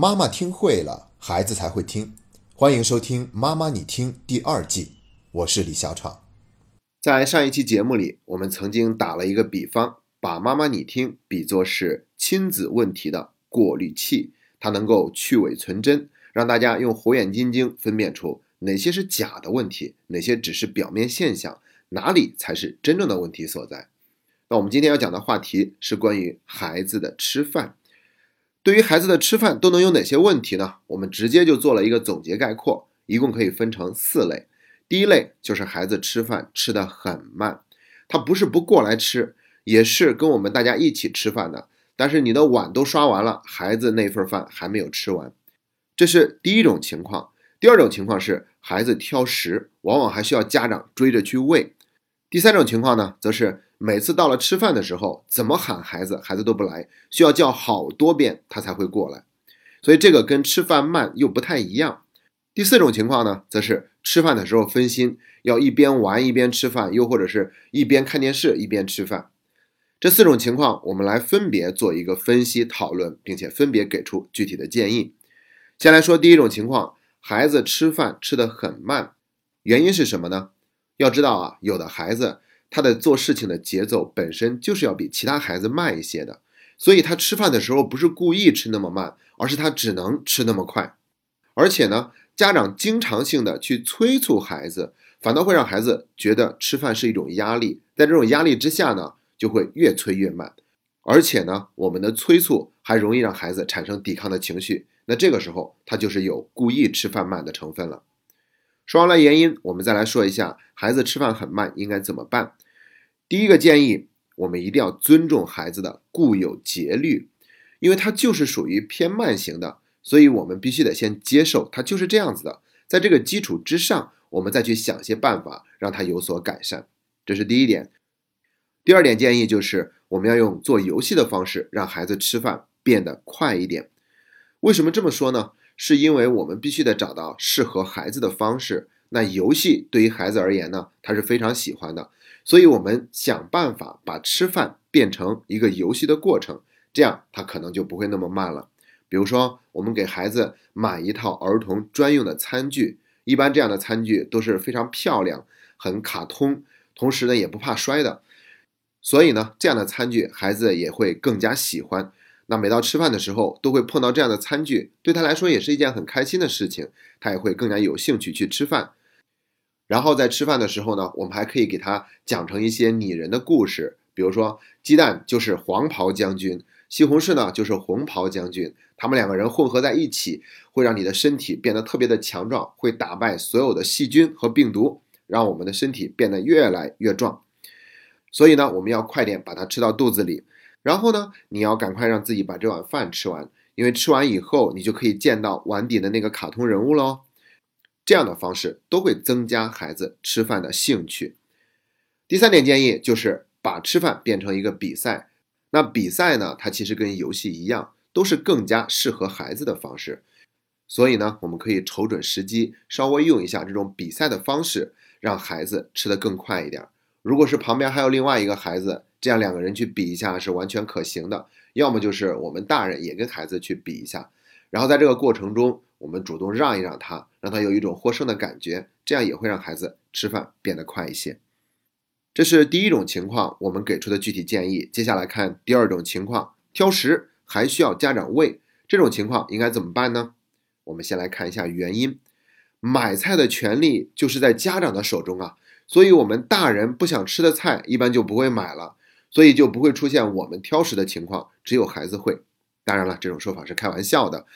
妈妈听会了，孩子才会听。欢迎收听《妈妈你听》第二季，我是李小闯。在上一期节目里，我们曾经打了一个比方，把“妈妈你听”比作是亲子问题的过滤器，它能够去伪存真，让大家用火眼金睛分辨出哪些是假的问题，哪些只是表面现象，哪里才是真正的问题所在。那我们今天要讲的话题是关于孩子的吃饭。对于孩子的吃饭都能有哪些问题呢？我们直接就做了一个总结概括，一共可以分成四类。第一类就是孩子吃饭吃得很慢，他不是不过来吃，也是跟我们大家一起吃饭的，但是你的碗都刷完了，孩子那份饭还没有吃完，这是第一种情况。第二种情况是孩子挑食，往往还需要家长追着去喂。第三种情况呢，则是每次到了吃饭的时候，怎么喊孩子，孩子都不来，需要叫好多遍他才会过来，所以这个跟吃饭慢又不太一样。第四种情况呢，则是吃饭的时候分心，要一边玩一边吃饭，又或者是一边看电视一边吃饭。这四种情况，我们来分别做一个分析讨论，并且分别给出具体的建议。先来说第一种情况，孩子吃饭吃得很慢，原因是什么呢？要知道啊，有的孩子他的做事情的节奏本身就是要比其他孩子慢一些的，所以他吃饭的时候不是故意吃那么慢，而是他只能吃那么快。而且呢，家长经常性的去催促孩子，反倒会让孩子觉得吃饭是一种压力，在这种压力之下呢，就会越催越慢。而且呢，我们的催促还容易让孩子产生抵抗的情绪，那这个时候他就是有故意吃饭慢的成分了。说完了原因，我们再来说一下孩子吃饭很慢应该怎么办。第一个建议，我们一定要尊重孩子的固有节律，因为他就是属于偏慢型的，所以我们必须得先接受他就是这样子的。在这个基础之上，我们再去想些办法让他有所改善，这是第一点。第二点建议就是我们要用做游戏的方式让孩子吃饭变得快一点。为什么这么说呢？是因为我们必须得找到适合孩子的方式。那游戏对于孩子而言呢，他是非常喜欢的，所以我们想办法把吃饭变成一个游戏的过程，这样他可能就不会那么慢了。比如说，我们给孩子买一套儿童专用的餐具，一般这样的餐具都是非常漂亮、很卡通，同时呢也不怕摔的，所以呢这样的餐具孩子也会更加喜欢。那每到吃饭的时候，都会碰到这样的餐具，对他来说也是一件很开心的事情，他也会更加有兴趣去吃饭。然后在吃饭的时候呢，我们还可以给他讲成一些拟人的故事，比如说鸡蛋就是黄袍将军，西红柿呢就是红袍将军，他们两个人混合在一起，会让你的身体变得特别的强壮，会打败所有的细菌和病毒，让我们的身体变得越来越壮。所以呢，我们要快点把它吃到肚子里。然后呢，你要赶快让自己把这碗饭吃完，因为吃完以后，你就可以见到碗底的那个卡通人物喽。这样的方式都会增加孩子吃饭的兴趣。第三点建议就是把吃饭变成一个比赛。那比赛呢，它其实跟游戏一样，都是更加适合孩子的方式。所以呢，我们可以瞅准时机，稍微用一下这种比赛的方式，让孩子吃得更快一点。如果是旁边还有另外一个孩子。这样两个人去比一下是完全可行的，要么就是我们大人也跟孩子去比一下，然后在这个过程中，我们主动让一让他，让他有一种获胜的感觉，这样也会让孩子吃饭变得快一些。这是第一种情况，我们给出的具体建议。接下来看第二种情况，挑食还需要家长喂，这种情况应该怎么办呢？我们先来看一下原因，买菜的权利就是在家长的手中啊，所以我们大人不想吃的菜，一般就不会买了。所以就不会出现我们挑食的情况，只有孩子会。当然了，这种说法是开玩笑的。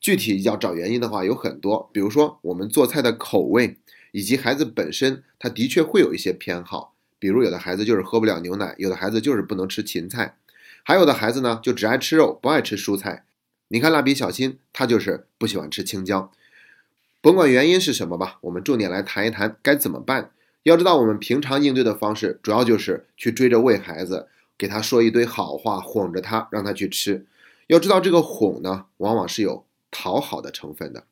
具体要找原因的话，有很多，比如说我们做菜的口味，以及孩子本身，他的确会有一些偏好。比如有的孩子就是喝不了牛奶，有的孩子就是不能吃芹菜，还有的孩子呢就只爱吃肉，不爱吃蔬菜。你看蜡笔小新，他就是不喜欢吃青椒。甭管原因是什么吧，我们重点来谈一谈该怎么办。要知道，我们平常应对的方式，主要就是去追着喂孩子，给他说一堆好话，哄着他，让他去吃。要知道，这个哄呢，往往是有讨好的成分的。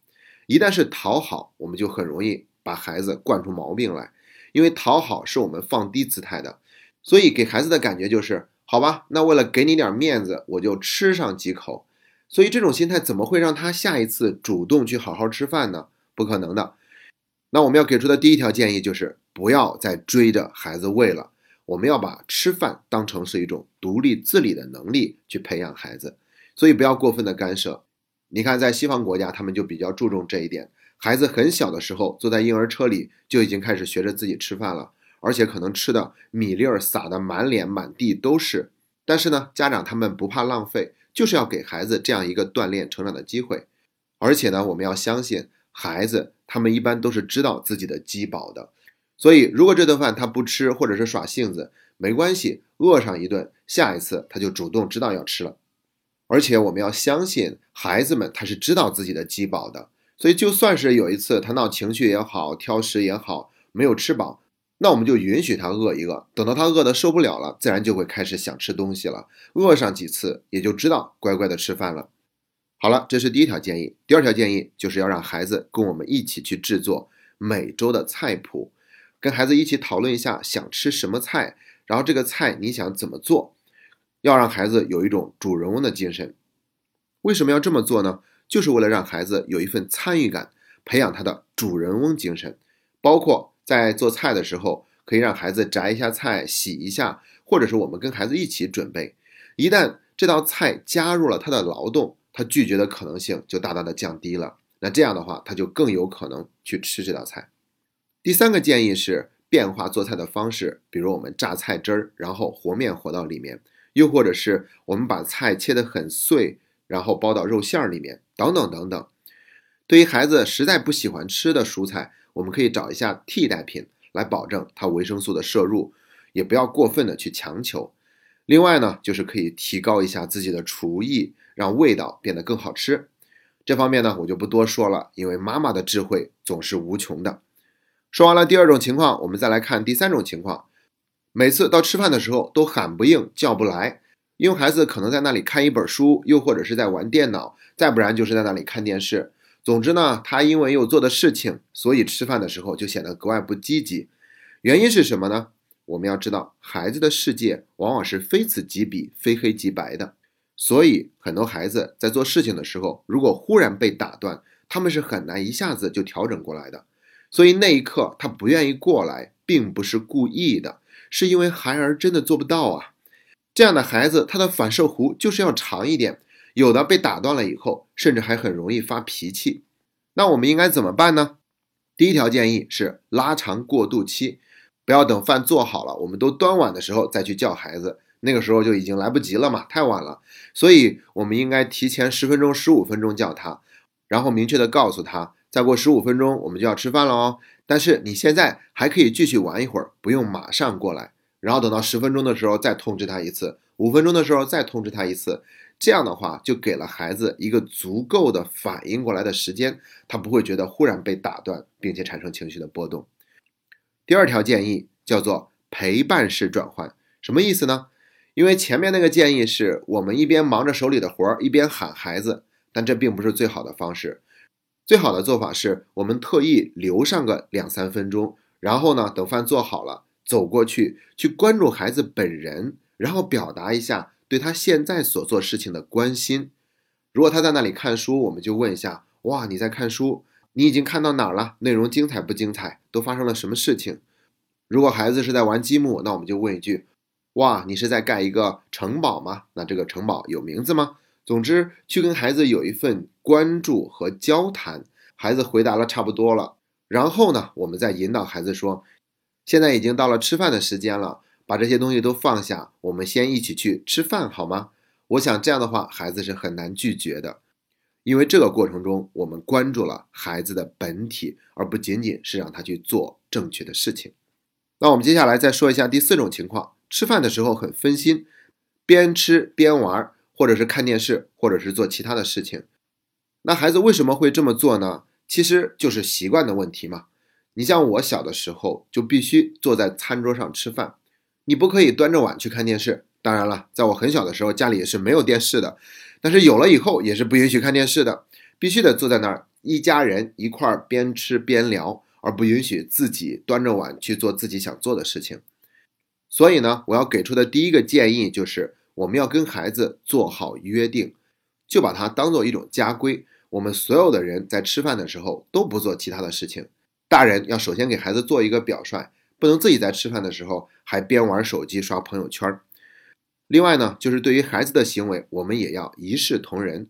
一旦是讨好，我们就很容易把孩子惯出毛病来。因为讨好是我们放低姿态的，所以给孩子的感觉就是，好吧，那为了给你点面子，我就吃上几口。所以这种心态怎么会让他下一次主动去好好吃饭呢？不可能的。那我们要给出的第一条建议就是不要再追着孩子喂了，我们要把吃饭当成是一种独立自理的能力去培养孩子，所以不要过分的干涉。你看，在西方国家，他们就比较注重这一点，孩子很小的时候坐在婴儿车里就已经开始学着自己吃饭了，而且可能吃的米粒儿撒的满脸满地都是。但是呢，家长他们不怕浪费，就是要给孩子这样一个锻炼成长的机会，而且呢，我们要相信孩子。他们一般都是知道自己的饥饱的，所以如果这顿饭他不吃或者是耍性子，没关系，饿上一顿，下一次他就主动知道要吃了。而且我们要相信孩子们他是知道自己的饥饱的，所以就算是有一次他闹情绪也好，挑食也好，没有吃饱，那我们就允许他饿一饿，等到他饿的受不了了，自然就会开始想吃东西了。饿上几次也就知道乖乖的吃饭了。好了，这是第一条建议。第二条建议就是要让孩子跟我们一起去制作每周的菜谱，跟孩子一起讨论一下想吃什么菜，然后这个菜你想怎么做，要让孩子有一种主人翁的精神。为什么要这么做呢？就是为了让孩子有一份参与感，培养他的主人翁精神。包括在做菜的时候，可以让孩子摘一下菜、洗一下，或者是我们跟孩子一起准备。一旦这道菜加入了他的劳动，他拒绝的可能性就大大的降低了。那这样的话，他就更有可能去吃这道菜。第三个建议是变化做菜的方式，比如我们榨菜汁儿，然后和面和到里面，又或者是我们把菜切得很碎，然后包到肉馅儿里面，等等等等。对于孩子实在不喜欢吃的蔬菜，我们可以找一下替代品来保证它维生素的摄入，也不要过分的去强求。另外呢，就是可以提高一下自己的厨艺。让味道变得更好吃，这方面呢我就不多说了，因为妈妈的智慧总是无穷的。说完了第二种情况，我们再来看第三种情况。每次到吃饭的时候都喊不应、叫不来，因为孩子可能在那里看一本书，又或者是在玩电脑，再不然就是在那里看电视。总之呢，他因为有做的事情，所以吃饭的时候就显得格外不积极。原因是什么呢？我们要知道，孩子的世界往往是非此即彼、非黑即白的。所以，很多孩子在做事情的时候，如果忽然被打断，他们是很难一下子就调整过来的。所以那一刻他不愿意过来，并不是故意的，是因为孩儿真的做不到啊。这样的孩子，他的反射弧就是要长一点，有的被打断了以后，甚至还很容易发脾气。那我们应该怎么办呢？第一条建议是拉长过渡期，不要等饭做好了，我们都端碗的时候再去叫孩子。那个时候就已经来不及了嘛，太晚了，所以我们应该提前十分钟、十五分钟叫他，然后明确的告诉他，再过十五分钟我们就要吃饭了哦。但是你现在还可以继续玩一会儿，不用马上过来。然后等到十分钟的时候再通知他一次，五分钟的时候再通知他一次。这样的话就给了孩子一个足够的反应过来的时间，他不会觉得忽然被打断，并且产生情绪的波动。第二条建议叫做陪伴式转换，什么意思呢？因为前面那个建议是我们一边忙着手里的活儿，一边喊孩子，但这并不是最好的方式。最好的做法是我们特意留上个两三分钟，然后呢，等饭做好了，走过去去关注孩子本人，然后表达一下对他现在所做事情的关心。如果他在那里看书，我们就问一下：哇，你在看书？你已经看到哪儿了？内容精彩不精彩？都发生了什么事情？如果孩子是在玩积木，那我们就问一句。哇，你是在盖一个城堡吗？那这个城堡有名字吗？总之，去跟孩子有一份关注和交谈。孩子回答了差不多了，然后呢，我们再引导孩子说：“现在已经到了吃饭的时间了，把这些东西都放下，我们先一起去吃饭好吗？”我想这样的话，孩子是很难拒绝的，因为这个过程中我们关注了孩子的本体，而不仅仅是让他去做正确的事情。那我们接下来再说一下第四种情况。吃饭的时候很分心，边吃边玩，或者是看电视，或者是做其他的事情。那孩子为什么会这么做呢？其实就是习惯的问题嘛。你像我小的时候就必须坐在餐桌上吃饭，你不可以端着碗去看电视。当然了，在我很小的时候家里也是没有电视的，但是有了以后也是不允许看电视的，必须得坐在那儿一家人一块儿边吃边聊，而不允许自己端着碗去做自己想做的事情。所以呢，我要给出的第一个建议就是，我们要跟孩子做好约定，就把它当做一种家规。我们所有的人在吃饭的时候都不做其他的事情。大人要首先给孩子做一个表率，不能自己在吃饭的时候还边玩手机刷朋友圈。另外呢，就是对于孩子的行为，我们也要一视同仁。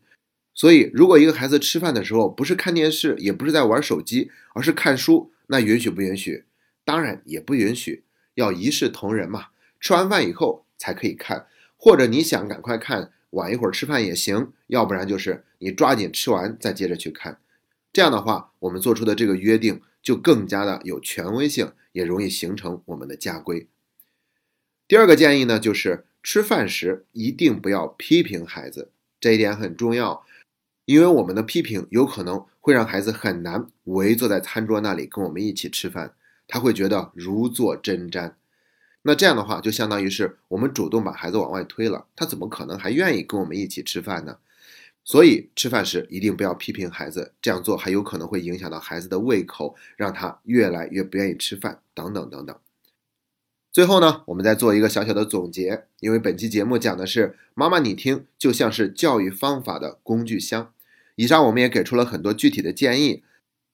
所以，如果一个孩子吃饭的时候不是看电视，也不是在玩手机，而是看书，那允许不允许？当然也不允许，要一视同仁嘛。吃完饭以后才可以看，或者你想赶快看，晚一会儿吃饭也行。要不然就是你抓紧吃完再接着去看。这样的话，我们做出的这个约定就更加的有权威性，也容易形成我们的家规。第二个建议呢，就是吃饭时一定不要批评孩子，这一点很重要。因为我们的批评有可能会让孩子很难围坐在餐桌那里跟我们一起吃饭，他会觉得如坐针毡。那这样的话，就相当于是我们主动把孩子往外推了，他怎么可能还愿意跟我们一起吃饭呢？所以吃饭时一定不要批评孩子，这样做还有可能会影响到孩子的胃口，让他越来越不愿意吃饭，等等等等。最后呢，我们再做一个小小的总结，因为本期节目讲的是妈妈你听，就像是教育方法的工具箱。以上我们也给出了很多具体的建议，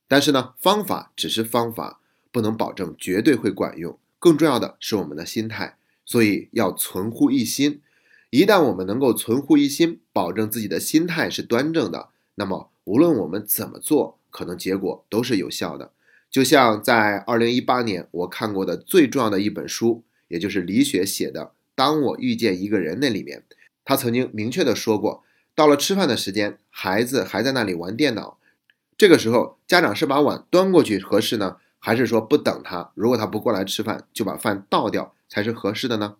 但是呢，方法只是方法，不能保证绝对会管用。更重要的是我们的心态，所以要存乎一心。一旦我们能够存乎一心，保证自己的心态是端正的，那么无论我们怎么做，可能结果都是有效的。就像在二零一八年我看过的最重要的一本书，也就是李雪写的《当我遇见一个人》那里面，他曾经明确的说过。到了吃饭的时间，孩子还在那里玩电脑，这个时候家长是把碗端过去合适呢，还是说不等他？如果他不过来吃饭，就把饭倒掉才是合适的呢？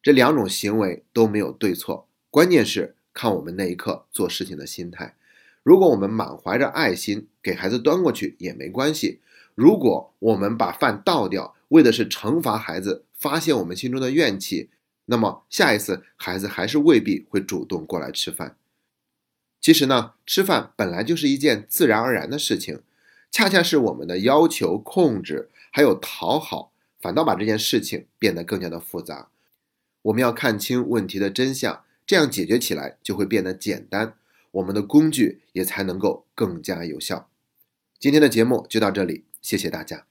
这两种行为都没有对错，关键是看我们那一刻做事情的心态。如果我们满怀着爱心给孩子端过去也没关系；如果我们把饭倒掉，为的是惩罚孩子，发泄我们心中的怨气。那么下一次孩子还是未必会主动过来吃饭。其实呢，吃饭本来就是一件自然而然的事情，恰恰是我们的要求、控制还有讨好，反倒把这件事情变得更加的复杂。我们要看清问题的真相，这样解决起来就会变得简单，我们的工具也才能够更加有效。今天的节目就到这里，谢谢大家。